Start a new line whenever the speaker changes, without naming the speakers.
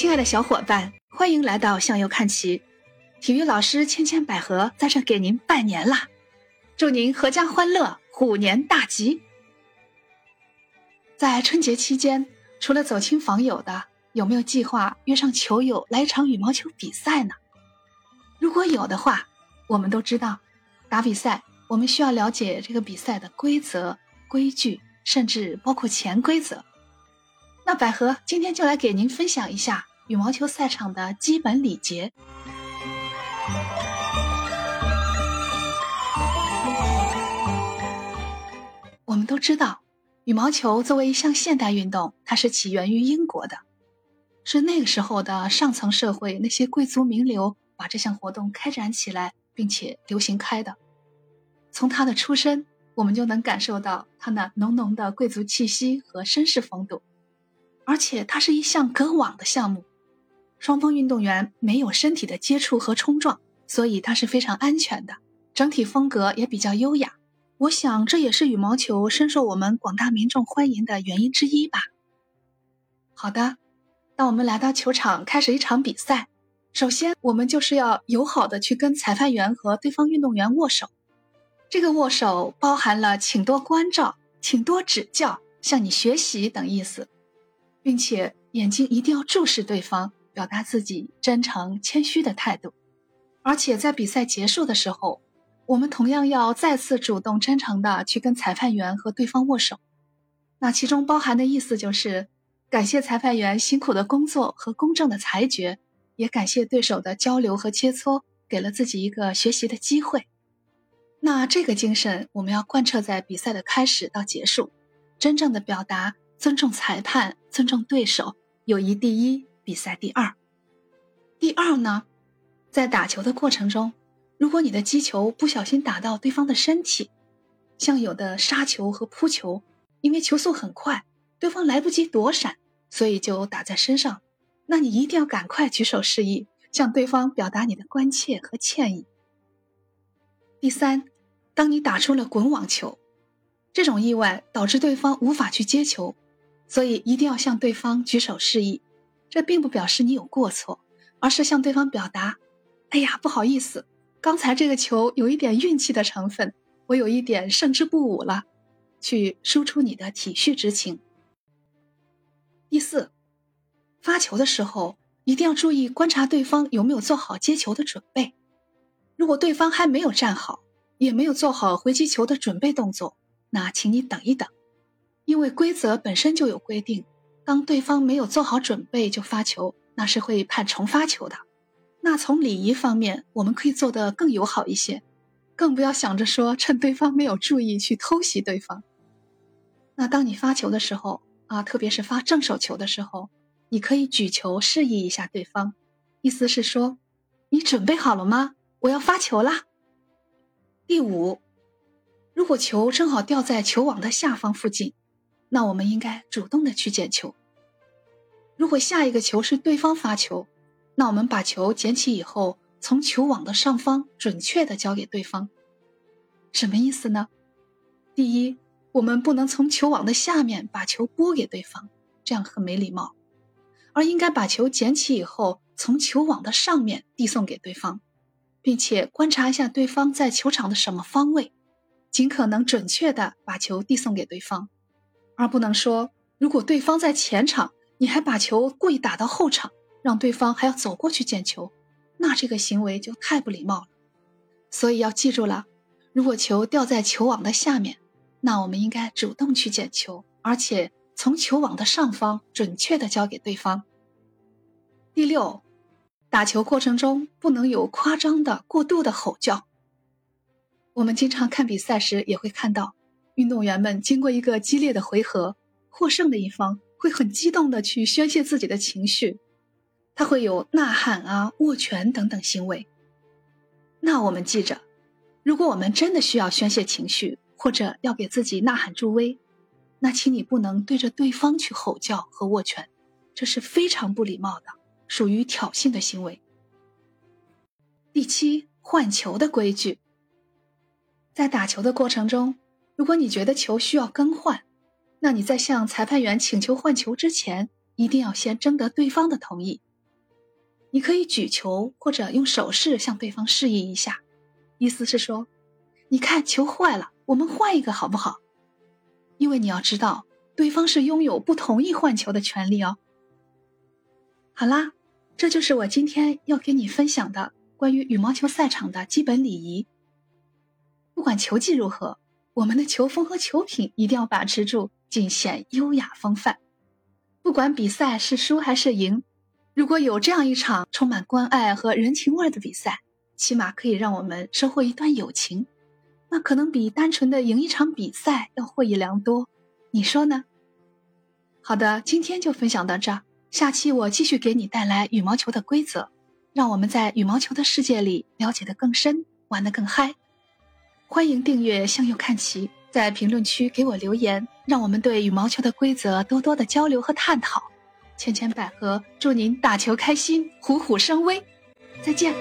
亲爱的小伙伴，欢迎来到向右看齐。体育老师千千百合在这给您拜年啦！祝您阖家欢乐，虎年大吉。在春节期间，除了走亲访友的，有没有计划约上球友来一场羽毛球比赛呢？如果有的话，我们都知道，打比赛我们需要了解这个比赛的规则、规矩，甚至包括潜规则。那百合今天就来给您分享一下羽毛球赛场的基本礼节。我们都知道，羽毛球作为一项现代运动，它是起源于英国的，是那个时候的上层社会那些贵族名流把这项活动开展起来，并且流行开的。从他的出身，我们就能感受到他那浓浓的贵族气息和绅士风度。而且它是一项隔网的项目，双方运动员没有身体的接触和冲撞，所以它是非常安全的，整体风格也比较优雅。我想，这也是羽毛球深受我们广大民众欢迎的原因之一吧。好的，那我们来到球场开始一场比赛，首先我们就是要友好的去跟裁判员和对方运动员握手。这个握手包含了请多关照、请多指教、向你学习等意思，并且眼睛一定要注视对方，表达自己真诚谦虚的态度。而且在比赛结束的时候。我们同样要再次主动真诚的去跟裁判员和对方握手，那其中包含的意思就是感谢裁判员辛苦的工作和公正的裁决，也感谢对手的交流和切磋，给了自己一个学习的机会。那这个精神我们要贯彻在比赛的开始到结束，真正的表达尊重裁判、尊重对手，友谊第一，比赛第二。第二呢，在打球的过程中。如果你的击球不小心打到对方的身体，像有的杀球和扑球，因为球速很快，对方来不及躲闪，所以就打在身上，那你一定要赶快举手示意，向对方表达你的关切和歉意。第三，当你打出了滚网球，这种意外导致对方无法去接球，所以一定要向对方举手示意，这并不表示你有过错，而是向对方表达：“哎呀，不好意思。”刚才这个球有一点运气的成分，我有一点胜之不武了，去输出你的体恤之情。第四，发球的时候一定要注意观察对方有没有做好接球的准备。如果对方还没有站好，也没有做好回击球的准备动作，那请你等一等，因为规则本身就有规定，当对方没有做好准备就发球，那是会判重发球的。那从礼仪方面，我们可以做得更友好一些，更不要想着说趁对方没有注意去偷袭对方。那当你发球的时候啊，特别是发正手球的时候，你可以举球示意一下对方，意思是说你准备好了吗？我要发球啦。第五，如果球正好掉在球网的下方附近，那我们应该主动的去捡球。如果下一个球是对方发球。那我们把球捡起以后，从球网的上方准确的交给对方，什么意思呢？第一，我们不能从球网的下面把球拨给对方，这样很没礼貌，而应该把球捡起以后，从球网的上面递送给对方，并且观察一下对方在球场的什么方位，尽可能准确的把球递送给对方，而不能说如果对方在前场，你还把球故意打到后场。让对方还要走过去捡球，那这个行为就太不礼貌了。所以要记住了，如果球掉在球网的下面，那我们应该主动去捡球，而且从球网的上方准确的交给对方。第六，打球过程中不能有夸张的、过度的吼叫。我们经常看比赛时也会看到，运动员们经过一个激烈的回合，获胜的一方会很激动的去宣泄自己的情绪。他会有呐喊啊、握拳等等行为。那我们记着，如果我们真的需要宣泄情绪，或者要给自己呐喊助威，那请你不能对着对方去吼叫和握拳，这是非常不礼貌的，属于挑衅的行为。第七，换球的规矩，在打球的过程中，如果你觉得球需要更换，那你在向裁判员请求换球之前，一定要先征得对方的同意。你可以举球或者用手势向对方示意一下，意思是说，你看球坏了，我们换一个好不好？因为你要知道，对方是拥有不同意换球的权利哦。好啦，这就是我今天要给你分享的关于羽毛球赛场的基本礼仪。不管球技如何，我们的球风和球品一定要把持住，尽显优雅风范。不管比赛是输还是赢，如果有这样一场充满关爱和人情味的比赛，起码可以让我们收获一段友情，那可能比单纯的赢一场比赛要获益良多。你说呢？好的，今天就分享到这儿。下期我继续给你带来羽毛球的规则，让我们在羽毛球的世界里了解的更深，玩得更嗨。欢迎订阅向右看齐，在评论区给我留言，让我们对羽毛球的规则多多的交流和探讨。千千百合，祝您打球开心，虎虎生威，再见。